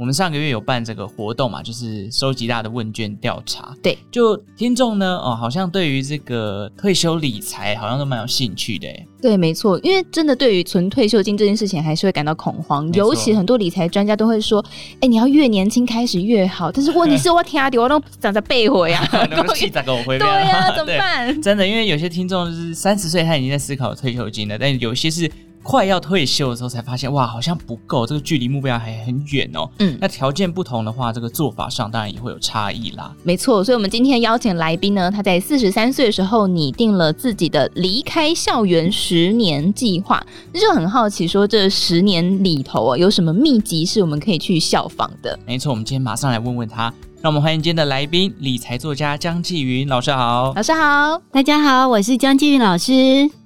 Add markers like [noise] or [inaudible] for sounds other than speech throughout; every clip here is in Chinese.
我们上个月有办这个活动嘛，就是收集大家的问卷调查。对，就听众呢，哦，好像对于这个退休理财好像都蛮有兴趣的。对，没错，因为真的对于存退休金这件事情，还是会感到恐慌。尤其很多理财专家都会说，哎，你要越年轻开始越好。但是问题是我听阿迪，我都长在背我回？对呀、啊，[laughs] 怎么办？真的，因为有些听众就是三十岁，他已经在思考退休金了，但有些是。快要退休的时候才发现，哇，好像不够，这个距离目标还很远哦。嗯，那条件不同的话，这个做法上当然也会有差异啦。没错，所以我们今天邀请来宾呢，他在四十三岁的时候拟定了自己的离开校园十年计划。那就很好奇，说这十年里头啊，有什么秘籍是我们可以去效仿的？没错，我们今天马上来问问他。让我们欢迎今天的来宾，理财作家江继云老师好。老师好，大家好，我是江继云老师。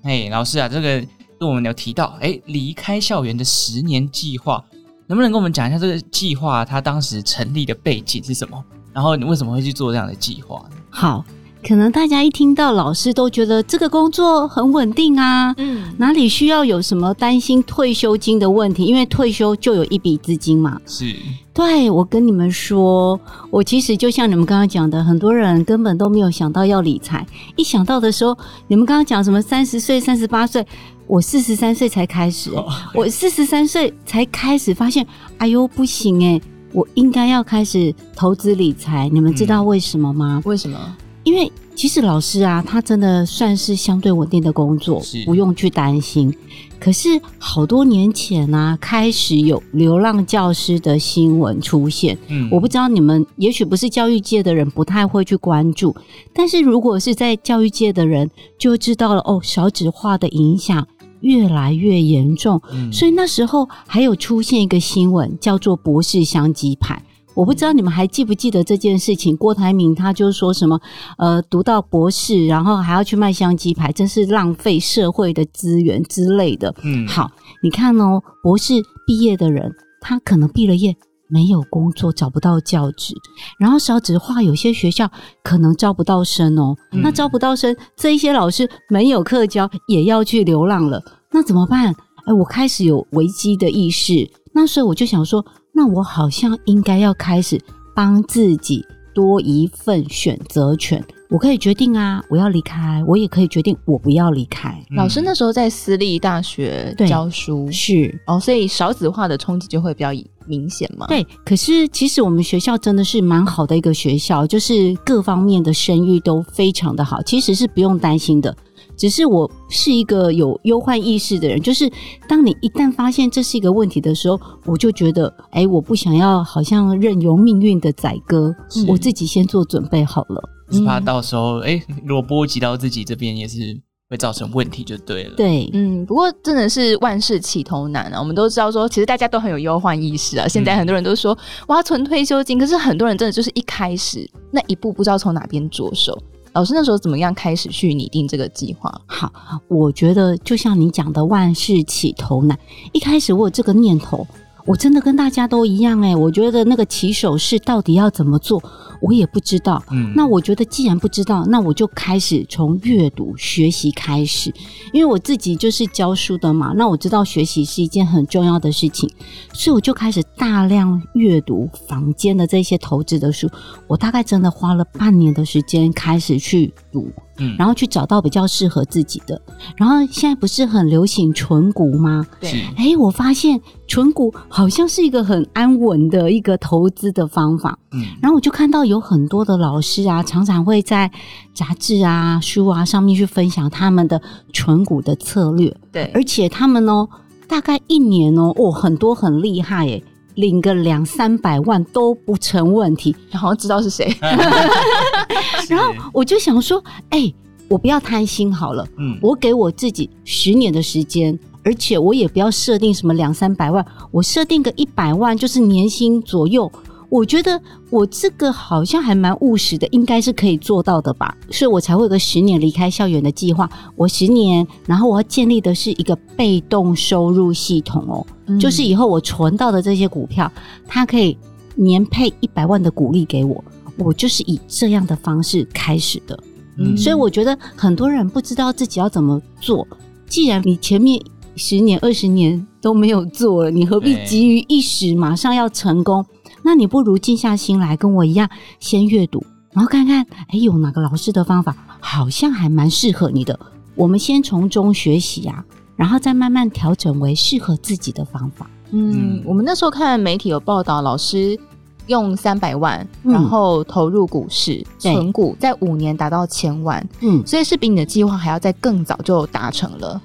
嘿，老师啊，这个。我们有提到，哎，离开校园的十年计划，能不能跟我们讲一下这个计划它当时成立的背景是什么？然后你为什么会去做这样的计划？好，可能大家一听到老师都觉得这个工作很稳定啊，嗯，哪里需要有什么担心退休金的问题？因为退休就有一笔资金嘛。是，对，我跟你们说，我其实就像你们刚刚讲的，很多人根本都没有想到要理财，一想到的时候，你们刚刚讲什么三十岁、三十八岁。我四十三岁才开始，欸，我四十三岁才开始发现，哎呦不行哎，欸，我应该要开始投资理财。你们知道为什么吗？为什么？因为其实老师啊，他真的算是相对稳定的工作，不用去担心。可是好多年前啊，开始有流浪教师的新闻出现。嗯，我不知道你们，也许不是教育界的人，不太会去关注。但是如果是在教育界的人，就知道了哦，少子化的影响。越来越严重，嗯，所以那时候还有出现一个新闻，叫做“博士相鸡排”。我不知道你们还记不记得这件事情？郭台铭他就说什么，呃，读到博士，然后还要去卖香鸡排，真是浪费社会的资源之类的。嗯，好，你看哦，博士毕业的人，他可能毕了业。没有工作，找不到教职，然后少子化，有些学校可能招不到生哦。嗯、那招不到生，这一些老师没有课教，也要去流浪了。那怎么办？哎，我开始有危机的意识。那时候我就想说，那我好像应该要开始帮自己多一份选择权。我可以决定啊，我要离开，我也可以决定我不要离开。嗯、老师那时候在私立大学教书，是哦，所以少子化的冲击就会比较明显嘛。对，可是其实我们学校真的是蛮好的一个学校，就是各方面的声誉都非常的好，其实是不用担心的。只是我是一个有忧患意识的人，就是当你一旦发现这是一个问题的时候，我就觉得，哎，我不想要好像任由命运的宰割，我自己先做准备好了，是怕到时候，哎，如果波及到自己这边也是会造成问题，就对了。对，嗯，不过真的是万事起头难啊，我们都知道说，其实大家都很有忧患意识啊。现在很多人都说，我要，存退休金，可是很多人真的就是一开始那一步不知道从哪边着手。老师那时候怎么样开始去拟定这个计划？好，我觉得就像你讲的，万事起头难。一开始我有这个念头，我真的跟大家都一样诶，我觉得那个起手式到底要怎么做？我也不知道，嗯，那我觉得既然不知道，那我就开始从阅读学习开始，因为我自己就是教书的嘛，那我知道学习是一件很重要的事情，所以我就开始大量阅读房间的这些投资的书，我大概真的花了半年的时间开始去读。嗯，然后去找到比较适合自己的。然后现在不是很流行存股吗？对。哎，我发现存股好像是一个很安稳的一个投资的方法。嗯。然后我就看到有很多的老师啊，常常会在杂志啊、书啊上面去分享他们的存股的策略。对。而且他们哦，大概一年哦，哦，很多很厉害诶。领个两三百万都不成问题，好像知道是谁。[laughs] [laughs] 然后我就想说，哎、欸，我不要贪心好了，嗯，我给我自己十年的时间，而且我也不要设定什么两三百万，我设定个一百万，就是年薪左右，我觉得我这个好像还蛮务实的，应该是可以做到的吧，所以我才会有个十年离开校园的计划。我十年，然后我要建立的是一个被动收入系统哦，嗯、就是以后我存到的这些股票，它可以年配一百万的股利给我，我就是以这样的方式开始的。嗯，所以我觉得很多人不知道自己要怎么做。既然你前面十年、二十年都没有做了，你何必急于一时马上要成功？那你不如静下心来，跟我一样，先阅读，然后看看，哎，有哪个老师的方法好像还蛮适合你的。我们先从中学习啊，然后再慢慢调整为适合自己的方法。嗯，我们那时候看媒体有报道，老师用三百万，然后投入股市存股，在五年达到千万。嗯，所以是比你的计划还要再更早就达成了。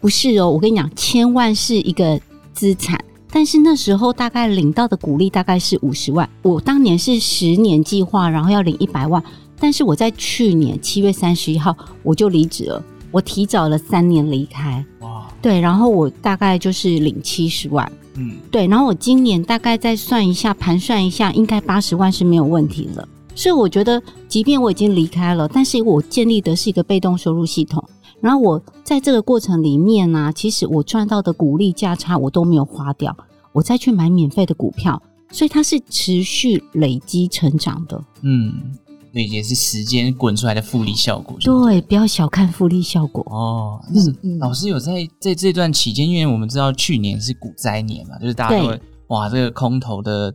不是哦，我跟你讲，千万是一个资产。但是那时候大概领到的鼓励大概是五十万，我当年是十年计划，然后要领一百万。但是我在去年七月三十一号我就离职了，我提早了三年离开。哇，对，然后我大概就是领七十万，嗯，对，然后我今年大概再算一下，盘算一下，应该八十万是没有问题了。所以我觉得，即便我已经离开了，但是我建立的是一个被动收入系统。然后我在这个过程里面呢、啊，其实我赚到的股利价差我都没有花掉，我再去买免费的股票，所以它是持续累积成长的。嗯，那，也是时间滚出来的复利效果。对，不要小看复利效果哦。嗯嗯，老师有在在这段期间，因为我们知道去年是股灾年嘛，就是大家都哇，这个空头的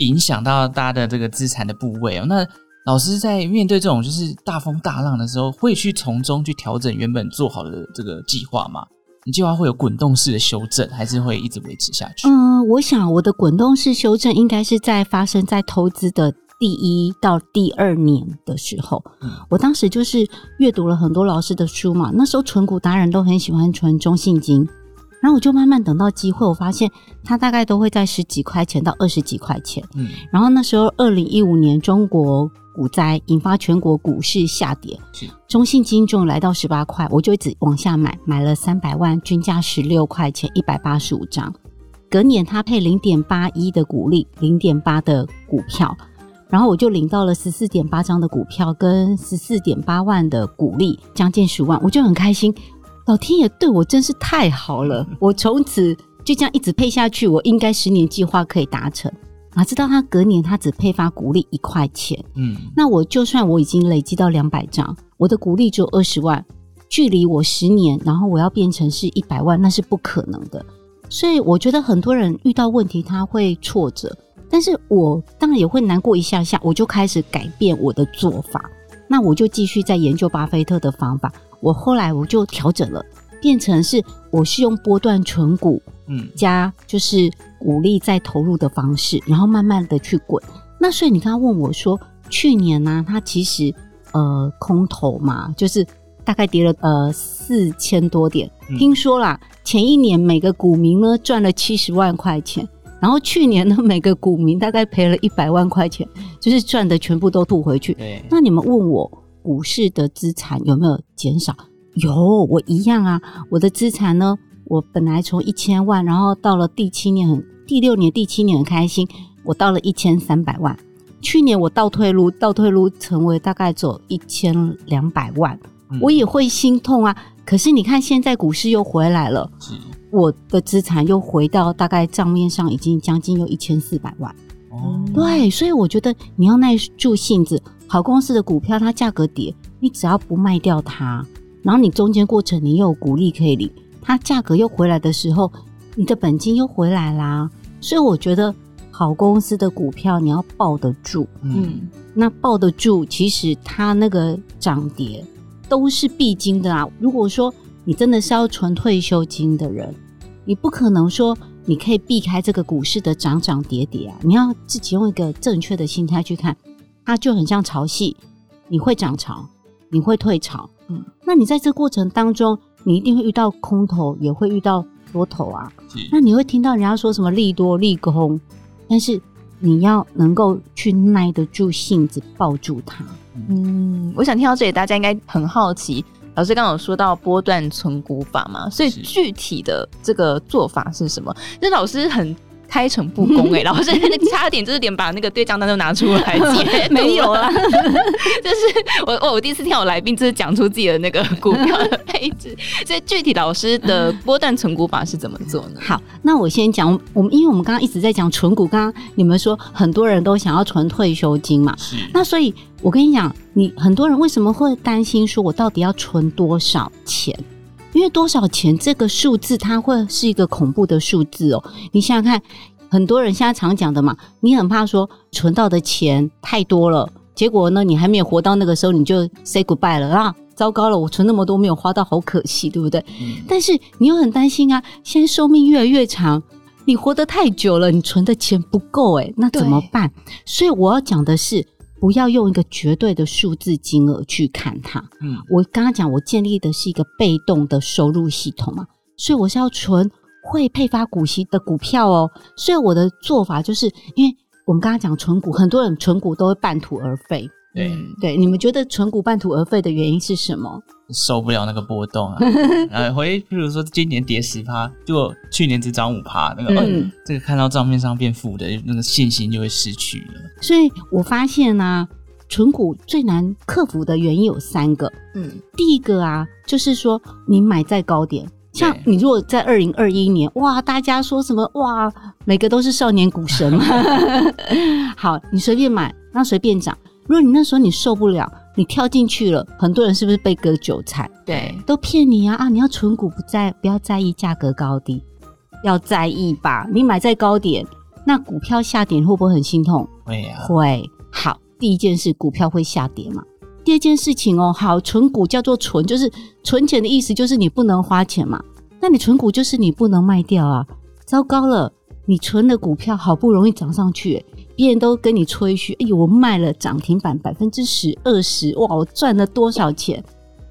影响到大家的这个资产的部位哦，那。老师在面对这种就是大风大浪的时候，会去从中去调整原本做好的这个计划吗？你计划会有滚动式的修正，还是会一直维持下去？嗯，我想我的滚动式修正应该是在发生在投资的第一到第二年的时候。嗯，我当时就是阅读了很多老师的书嘛，那时候存股达人都很喜欢存中信金，然后我就慢慢等到机会，我发现它大概都会在十几块钱到二十几块钱。嗯，然后那时候二零一五年中国。股灾引发全国股市下跌，中信金重来到十八块，我就一直往下买，买了三百万，均价十六块钱，一百八十五张。隔年他配零点八一的股利，零点八的股票，然后我就领到了十四点八张的股票跟十四点八万的股利，将近十万，我就很开心。老天爷对我真是太好了，我从此就这样一直配下去，我应该十年计划可以达成。哪知道他隔年他只配发股利一块钱，嗯，那我就算我已经累积到两百张，我的股利只有二十万，距离我十年，然后我要变成是一百万，那是不可能的。所以我觉得很多人遇到问题他会挫折，但是我当然也会难过一下下，我就开始改变我的做法，那我就继续在研究巴菲特的方法，我后来我就调整了，变成是我是用波段存股，嗯，加就是。鼓励再投入的方式，然后慢慢的去滚。那所以你刚刚问我说，去年呢、啊，它其实呃空头嘛，就是大概跌了呃四千多点。嗯、听说啦，前一年每个股民呢赚了七十万块钱，然后去年呢每个股民大概赔了一百万块钱，就是赚的全部都吐回去。那你们问我股市的资产有没有减少？有，我一样啊，我的资产呢？我本来从一千万，然后到了第七年很，第六年、第七年很开心，我到了一千三百万。去年我倒退路，倒退路成为大概走一千两百万，嗯、我也会心痛啊。可是你看，现在股市又回来了，我的资产又回到大概账面上已经将近有一千四百万。哦，对，所以我觉得你要耐住性子，好公司的股票它价格跌，你只要不卖掉它，然后你中间过程你又有股利可以领。它价格又回来的时候，你的本金又回来啦。所以我觉得好公司的股票你要抱得住，嗯，那抱得住，其实它那个涨跌都是必经的啊。如果说你真的是要存退休金的人，你不可能说你可以避开这个股市的涨涨跌跌啊。你要自己用一个正确的心态去看，它就很像潮汐，你会涨潮，你会退潮，嗯，那你在这过程当中。你一定会遇到空头，也会遇到多头啊。那你会听到人家说什么利多利空，但是你要能够去耐得住性子，抱住它。嗯，我想听到这里，大家应该很好奇。老师刚刚有说到波段存股法嘛，所以具体的这个做法是什么？那老师很开诚布公 [laughs] 哎、欸，老师那差点就是连把那个对账单都拿出来解 [laughs] 没有啊，[laughs] 就是我我我第一次听到我来宾就是讲出自己的那个股票的配置，所以具体老师的波段存股法是怎么做呢？好，那我先讲我们，因为我们刚刚一直在讲存股，刚刚你们说很多人都想要存退休金嘛，是，那所以我跟你讲，你很多人为什么会担心说我到底要存多少钱？因为多少钱这个数字，它会是一个恐怖的数字哦。你想想看，很多人现在常讲的嘛，你很怕说存到的钱太多了，结果呢，你还没有活到那个时候，你就 say goodbye 了啊！糟糕了，我存那么多没有花到，好可惜，对不对？嗯。但是你又很担心啊，现在寿命越来越长，你活得太久了，你存的钱不够诶，那怎么办？所以我要讲的是。不要用一个绝对的数字金额去看它。嗯，我刚刚讲，我建立的是一个被动的收入系统嘛，所以我是要存会配发股息的股票哦。所以我的做法就是，因为我们刚刚讲存股，很多人存股都会半途而废。对对，你们觉得存股半途而废的原因是什么？受不了那个波动啊！[laughs] 呃，回，譬如说今年跌十趴，就去年只涨五趴，那个、嗯哦、这个看到账面上变负的那个信心就会失去了。所以我发现呢、啊，存股最难克服的原因有三个。嗯，第一个啊，就是说你买在高点，像你如果在二零二一年，哇，大家说什么哇，每个都是少年股神嘛。[laughs] 好，你随便买，那随便涨。如果你那时候你受不了，你跳进去了，很多人是不是被割韭菜？对，都骗你啊！啊，你要存股不在，不要在意价格高低，要在意吧？你买在高点，那股票下跌会不会很心痛？会啊，会。好，第一件事，股票会下跌嘛？第二件事情哦，好，存股叫做存，就是存钱的意思，就是你不能花钱嘛。那你存股就是你不能卖掉啊。糟糕了，你存的股票好不容易涨上去。别人都跟你吹嘘，哎呦，我卖了涨停板百分之十、二十，哇，我赚了多少钱？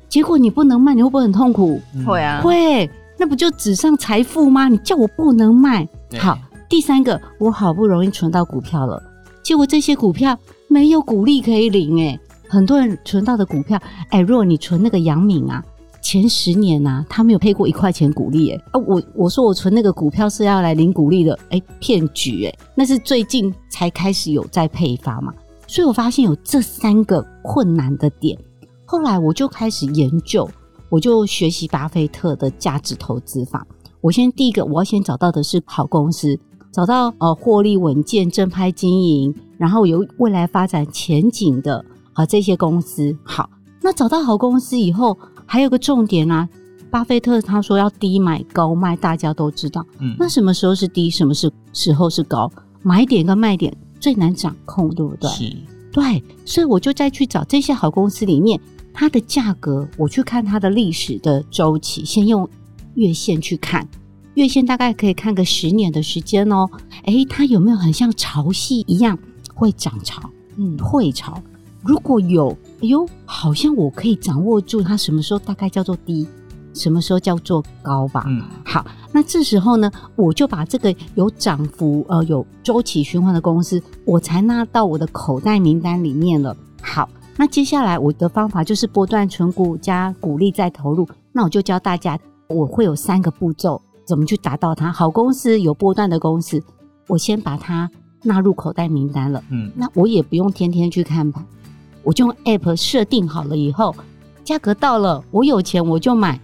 结果你不能卖，你会不会很痛苦？会啊，会，那不就纸上财富吗？你叫我不能卖，好。第三个，我好不容易存到股票了，结果这些股票没有股利可以领，哎，很多人存到的股票，哎，如果你存那个阳明啊。前十年呐、啊，他没有配过一块钱股利，哎，啊，我我说我存那个股票是要来领股利的，哎，骗局，哎，那是最近才开始有在配发嘛，所以我发现有这三个困难的点，后来我就开始研究，我就学习巴菲特的价值投资法。我先第一个，我要先找到的是好公司，找到呃获利稳健、正派经营，然后有未来发展前景的啊这些公司。好，那找到好公司以后。还有个重点啊，巴菲特他说要低买高卖，大家都知道。嗯，那什么时候是低，什么是时候是高？买点跟卖点最难掌控，对不对？是，对。所以我就再去找这些好公司里面，它的价格，我去看它的历史的周期，先用月线去看，月线大概可以看个十年的时间哦。诶，它有没有很像潮汐一样会涨潮，嗯，退潮？如果有，哎呦，好像我可以掌握住它什么时候大概叫做低，什么时候叫做高吧。嗯，好，那这时候呢，我就把这个有涨幅、呃有周期循环的公司，我才纳到我的口袋名单里面了。好，那接下来我的方法就是波段存股加股利再投入。那我就教大家，我会有三个步骤，怎么去达到它。好公司有波段的公司，我先把它纳入口袋名单了。嗯，那我也不用天天去看盘。我就用 App 设定好了以后，价格到了，我有钱我就买；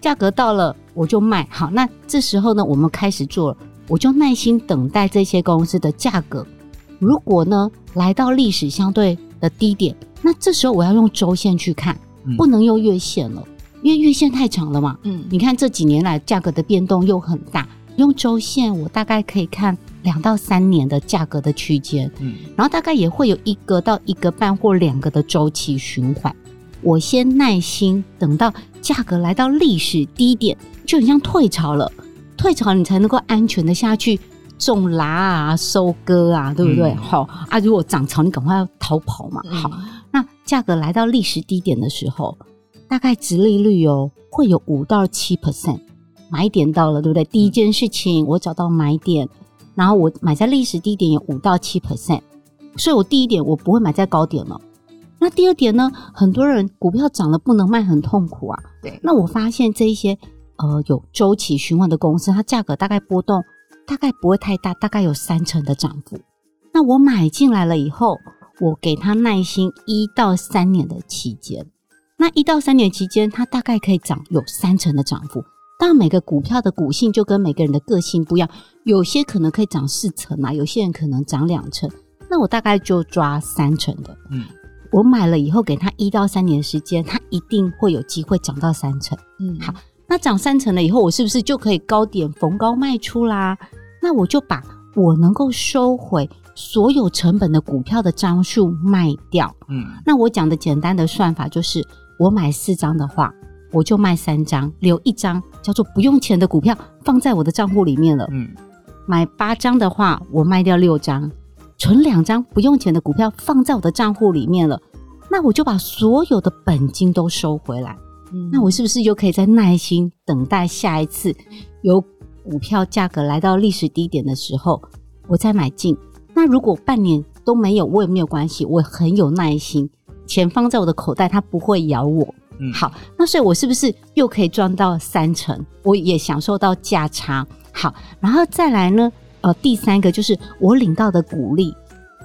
价格到了我就卖。好，那这时候呢，我们开始做了，我就耐心等待这些公司的价格。如果呢来到历史相对的低点，那这时候我要用周线去看，不能用月线了，因为月线太长了嘛。嗯，你看这几年来价格的变动又很大，用周线我大概可以看。两到三年的价格的区间，嗯，然后大概也会有一个到一个半或两个的周期循环。我先耐心等到价格来到历史低点，就很像退潮了，退潮你才能够安全的下去种辣啊、收割啊，对不对？好、嗯、啊，如果涨潮，你赶快要逃跑嘛。好，嗯、那价格来到历史低点的时候，大概殖利率哦会有五到七 percent，买点到了，对不对？第一件事情，我找到买点。然后我买在历史低点有五到七 percent，所以我第一点我不会买在高点了。那第二点呢？很多人股票涨了不能卖，很痛苦啊。对。那我发现这一些呃有周期循环的公司，它价格大概波动大概不会太大，大概有三成的涨幅。那我买进来了以后，我给他耐心一到三年的期间。那一到三年期间，它大概可以涨有三成的涨幅。当然，每个股票的股性就跟每个人的个性不一样，有些可能可以涨四成啊，有些人可能涨两成。那我大概就抓三成的。嗯，我买了以后，给他一到三年的时间，他一定会有机会涨到三成。嗯，好，那涨三成了以后，我是不是就可以高点逢高卖出啦？那我就把我能够收回所有成本的股票的张数卖掉。嗯，那我讲的简单的算法就是。我买四张的话，我就卖三张，留一张叫做不用钱的股票放在我的账户里面了。嗯，买八张的话，我卖掉六张，存两张不用钱的股票放在我的账户里面了。那我就把所有的本金都收回来。嗯，那我是不是就可以再耐心等待下一次有股票价格来到历史低点的时候，我再买进？那如果半年都没有，我也没有关系，我很有耐心。钱放在我的口袋，它不会咬我。嗯，好，那所以我是不是又可以赚到三成？我也享受到价差。好，然后再来呢？呃，第三个就是我领到的股利。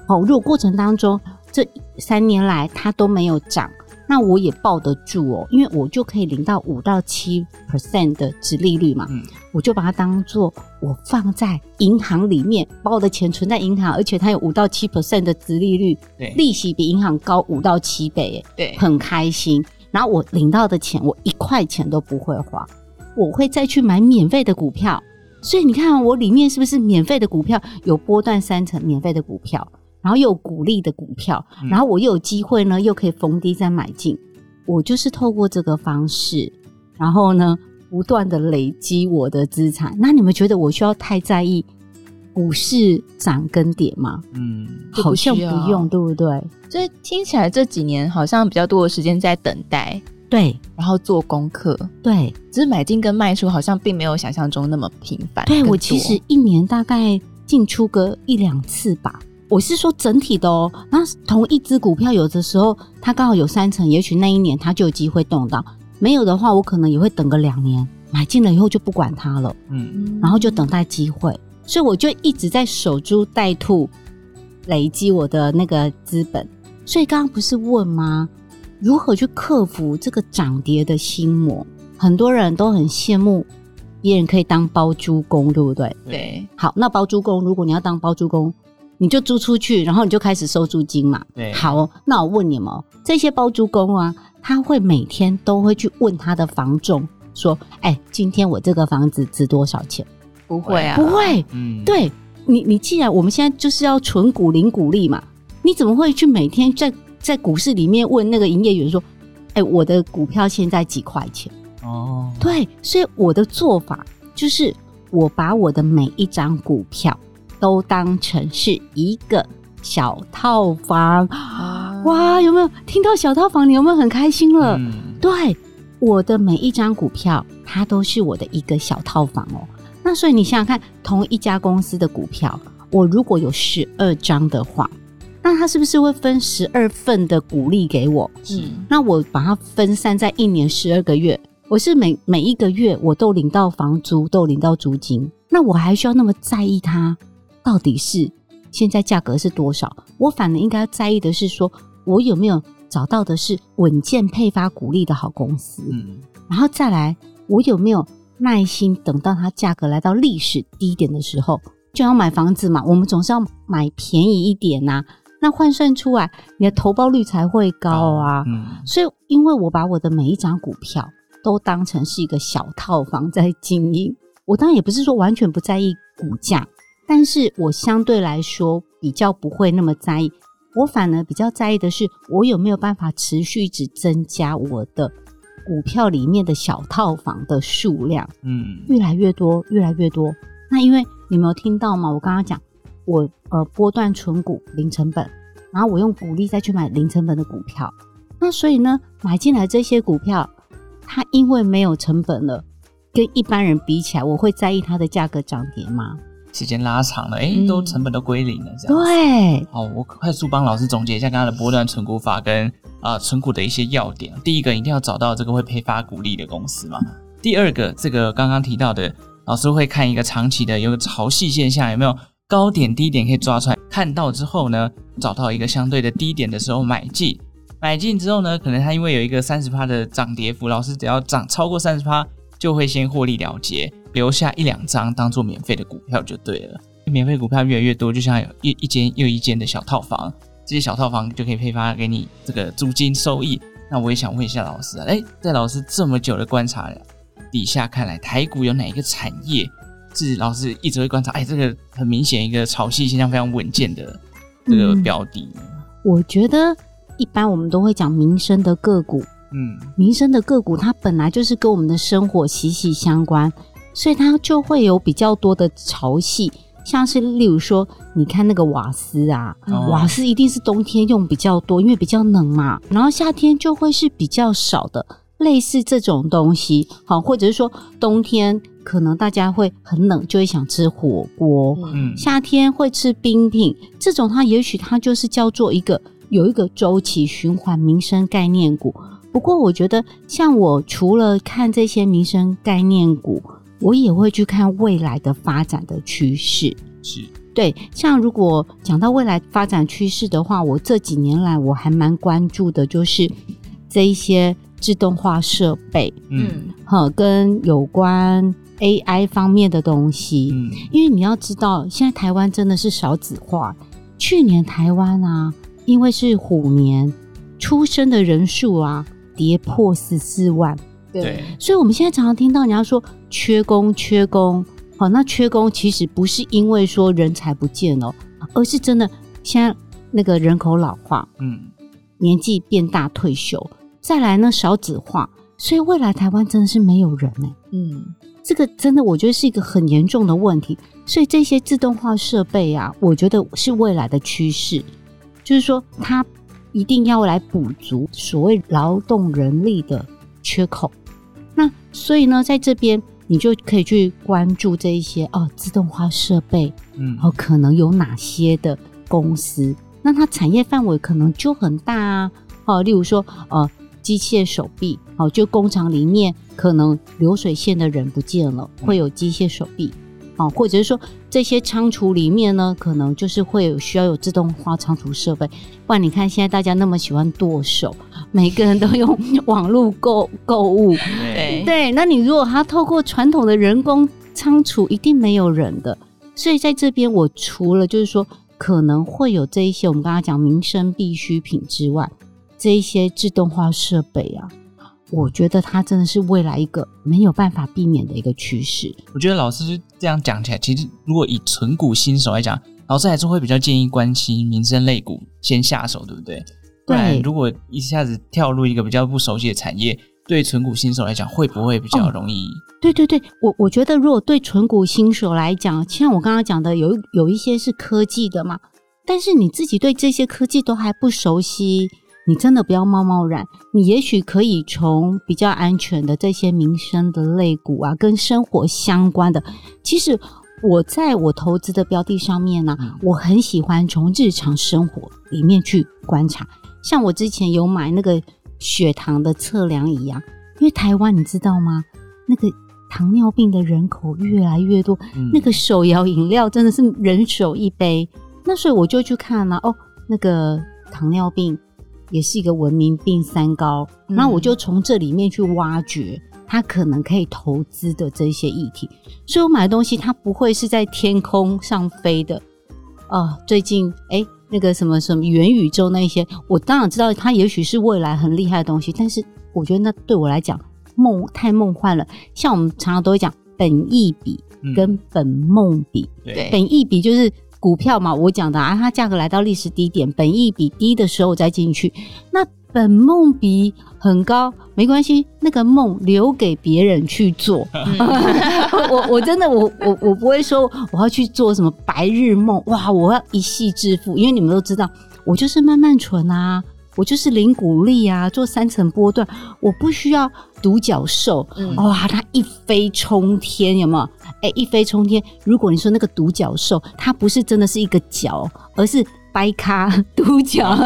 哦，如果过程当中这三年来它都没有涨。那我也抱得住哦，因为我就可以领到五到七 percent 的值利率嘛，嗯，我就把它当做我放在银行里面，把我的钱存在银行，而且它有五到七 percent 的值利率，对，利息比银行高五到七倍，对，很开心。然后我领到的钱，我一块钱都不会花，我会再去买免费的股票，所以你看我里面是不是免费的股票有波段三成免费的股票？然后又有股利的股票，然后我又有机会呢，又可以逢低再买进。我就是透过这个方式，然后呢，不断的累积我的资产。那你们觉得我需要太在意股市涨跟跌吗？嗯，好像不用，对不对？所以听起来这几年好像比较多的时间在等待，对，然后做功课，对，只是买进跟卖出好像并没有想象中那么频繁。对，我其实一年大概进出个一两次吧。我是说整体的哦，那同一只股票有的时候它刚好有三成，也许那一年它就有机会动到；没有的话，我可能也会等个两年，买进了以后就不管它了，嗯，然后就等待机会。所以我就一直在守株待兔，累积我的那个资本。所以刚刚不是问吗？如何去克服这个涨跌的心魔？很多人都很羡慕别人可以当包租公，对不对？对。好，那包租公，如果你要当包租公。你就租出去，然后你就开始收租金嘛。对，好，那我问你们，这些包租公啊，他会每天都会去问他的房仲说：“哎、欸，今天我这个房子值多少钱？”不会啊，不会。嗯，对你，你既然我们现在就是要存股领股利嘛，你怎么会去每天在在股市里面问那个营业员说：“哎、欸，我的股票现在几块钱？”哦，对，所以我的做法就是我把我的每一张股票。都当成是一个小套房，啊、哇！有没有听到小套房？你有没有很开心了？嗯、对，我的每一张股票，它都是我的一个小套房哦。那所以你想想看，同一家公司的股票，我如果有十二张的话，那它是不是会分十二份的股利给我？嗯，那我把它分散在一年十二个月，我是每每一个月我都领到房租，都领到租金，那我还需要那么在意它？到底是现在价格是多少？我反而应该在意的是说，我有没有找到的是稳健配发股利的好公司？嗯，然后再来，我有没有耐心等到它价格来到历史低点的时候，就要买房子嘛？我们总是要买便宜一点呐、啊，那换算出来你的投报率才会高啊。嗯，所以因为我把我的每一张股票都当成是一个小套房在经营，我当然也不是说完全不在意股价。但是我相对来说比较不会那么在意，我反而比较在意的是，我有没有办法持续一直增加我的股票里面的小套房的数量，嗯，越来越多，越来越多。那因为你没有听到吗？我刚刚讲，我呃波段存股零成本，然后我用股利再去买零成本的股票，那所以呢，买进来这些股票，它因为没有成本了，跟一般人比起来，我会在意它的价格涨跌吗？时间拉长了，哎、欸，都成本都归零了，这样子。对，好，我快速帮老师总结一下刚刚的波段存股法跟啊、呃、存股的一些要点。第一个，一定要找到这个会配发股利的公司嘛。第二个，这个刚刚提到的老师会看一个长期的有个潮汐现象，有没有高点低点可以抓出来？看到之后呢，找到一个相对的低点的时候买进，买进之后呢，可能它因为有一个三十趴的涨跌幅，老师只要涨超过三十趴，就会先获利了结，留下一两张当做免费的股票就对了。免费股票越来越多，就像有一一间又一间的小套房，这些小套房就可以配发给你这个租金收益。那我也想问一下老师啊，哎，在老师这么久的观察底下看来，台股有哪一个产业是老师一直会观察？哎，这个很明显一个潮汐现象非常稳健的这个标的。嗯，我觉得一般我们都会讲民生的个股，嗯，民生的个股它本来就是跟我们的生活息息相关，所以它就会有比较多的潮汐。像是例如说，你看那个瓦斯啊，哦、瓦斯一定是冬天用比较多，因为比较冷嘛。然后夏天就会是比较少的，类似这种东西，好，或者是说冬天可能大家会很冷，就会想吃火锅。嗯，夏天会吃冰品，这种它也许它就是叫做一个有一个周期循环民生概念股。不过我觉得，像我除了看这些民生概念股。我也会去看未来的发展的趋势，是。对。像如果讲到未来发展趋势的话，我这几年来我还蛮关注的，就是这一些自动化设备，嗯，哈，跟有关 AI 方面的东西，嗯，因为你要知道，现在台湾真的是少子化，去年台湾啊，因为是虎年，出生的人数啊，跌破十四万。对，所以我们现在常常听到人家说缺工，缺工，好，那缺工其实不是因为说人才不见了，而是真的现在那个人口老化，嗯，年纪变大退休，再来呢少子化，所以未来台湾真的是没有人呢。嗯，这个真的我觉得是一个很严重的问题，所以这些自动化设备啊，我觉得是未来的趋势，就是说它一定要来补足所谓劳动人力的缺口。那所以呢，在这边你就可以去关注这一些哦，自动化设备，嗯，哦，可能有哪些的公司？那它产业范围可能就很大啊，哦，例如说，呃，机械手臂，哦，就工厂里面可能流水线的人不见了，会有机械手臂。哦，或者是说这些仓储里面呢，可能就是会有需要有自动化仓储设备。不然你看现在大家那么喜欢剁手，每个人都用 [laughs] 网络购购物，对对。那你如果他透过传统的人工仓储，一定没有人的。所以在这边，我除了就是说可能会有这一些我们刚刚讲民生必需品之外，这一些自动化设备啊。我觉得它真的是未来一个没有办法避免的一个趋势。我觉得老师这样讲起来，其实如果以纯股新手来讲，老师还是会比较建议关心民生类股先下手，对不对？对。不然如果一下子跳入一个比较不熟悉的产业，对纯股新手来讲，会不会比较容易？哦、对对对，我我觉得如果对纯股新手来讲，像我刚刚讲的，有有一些是科技的嘛，但是你自己对这些科技都还不熟悉。你真的不要贸贸然，你也许可以从比较安全的这些民生的类股啊，跟生活相关的。其实我在我投资的标的上面呢、啊，我很喜欢从日常生活里面去观察。像我之前有买那个血糖的测量仪啊，因为台湾你知道吗？那个糖尿病的人口越来越多，嗯、那个手摇饮料真的是人手一杯。那所以我就去看了哦，那个糖尿病。也是一个文明病三高，那、嗯、我就从这里面去挖掘它可能可以投资的这些议题，所以我买的东西它不会是在天空上飞的啊。最近哎、欸，那个什么什么元宇宙那些，我当然知道它也许是未来很厉害的东西，但是我觉得那对我来讲梦太梦幻了。像我们常常都会讲本意比跟本梦比，嗯、对，本意比就是。股票嘛，我讲的啊，它价格来到历史低点，本益比低的时候再进去。那本梦比很高，没关系，那个梦留给别人去做。[laughs] [laughs] 我我真的我我我不会说我要去做什么白日梦，哇，我要一夕致富，因为你们都知道，我就是慢慢存啊。我就是零股利啊，做三层波段，我不需要独角兽。嗯、哇，它一飞冲天，有没有？哎、欸，一飞冲天。如果你说那个独角兽，它不是真的是一个角，而是掰咖独角，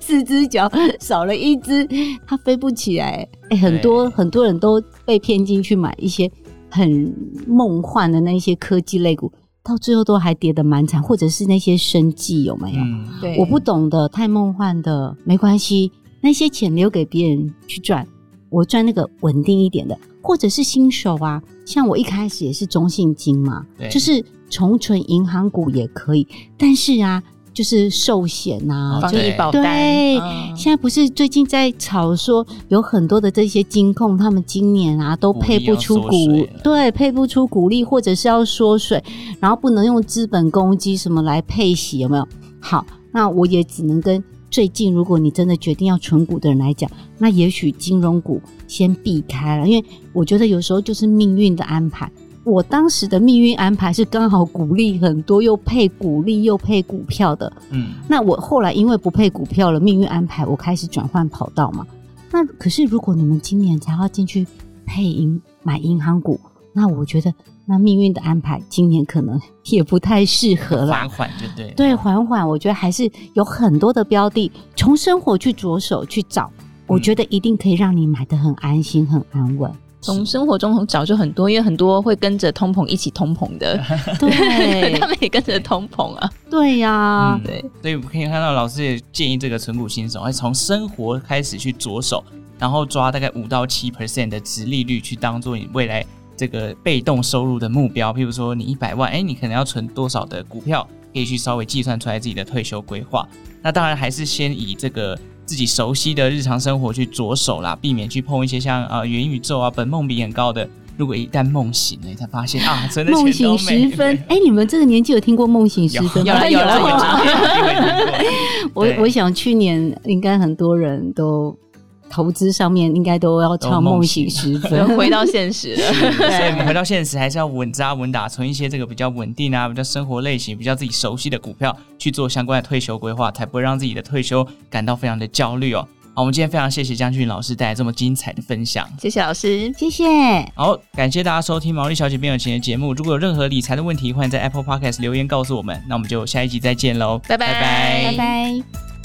四只脚少了一只，它飞不起来。哎、欸，很多很多人都被骗进去买一些很梦幻的那些科技类股，到最后都还跌得蛮惨，或者是那些生计有没有？嗯、对，我不懂的，太梦幻的没关系，那些钱留给别人去赚，我赚那个稳定一点的，或者是新手啊，像我一开始也是中信金嘛，就是重存银行股也可以，但是啊。就是寿险呐，防疫保单。对，嗯、现在不是最近在炒说有很多的这些金控，他们今年啊都配不出股，对，配不出股利，或者是要缩水，然后不能用资本公积什么来配息，有没有？好，那我也只能跟最近，如果你真的决定要存股的人来讲，那也许金融股先避开了，因为我觉得有时候就是命运的安排。我当时的命运安排是刚好股利很多，又配股利又配股票的。嗯，那我后来因为不配股票了，命运安排我开始转换跑道嘛。那可是如果你们今年才要进去配银买银行股，那我觉得那命运的安排今年可能 [laughs] 也不太适合了。缓缓就对。对，缓缓，我觉得还是有很多的标的，从生活去着手去找，我觉得一定可以让你买的很安心、很安稳。从生活中找就很多，因为很多会跟着通膨一起通膨的，[laughs] 对，他们也跟着通膨啊，对呀、啊嗯，对，所以我们可以看到老师也建议这个存股新手，从生活开始去着手，然后抓大概五到七 percent 的殖利率去当做你未来这个被动收入的目标。譬如说你一百万，哎，你可能要存多少的股票，可以去稍微计算出来自己的退休规划。那当然还是先以这个。自己熟悉的日常生活去着手啦，避免去碰一些像啊元宇宙啊、本梦比很高的。如果一旦梦醒了，你才发现啊，[laughs] 真的梦醒时分。哎、欸，你们这个年纪有听过梦醒时分吗？有了有了有了。我我想去年应该很多人都。投资上面应该都要唱梦醒时分，[laughs] 回到现实了。所以我们回到现实，还是要稳扎稳打，从一些这个比较稳定啊、比较生活类型、比较自己熟悉的股票去做相关的退休规划，才不会让自己的退休感到非常的焦虑哦。好，我们今天非常谢谢江俊老师带来这么精彩的分享，谢谢老师，谢谢。好，感谢大家收听毛利小姐变有钱的节目。如果有任何理财的问题，欢迎在 Apple Podcast 留言告诉我们。那我们就下一集再见喽，拜拜拜拜。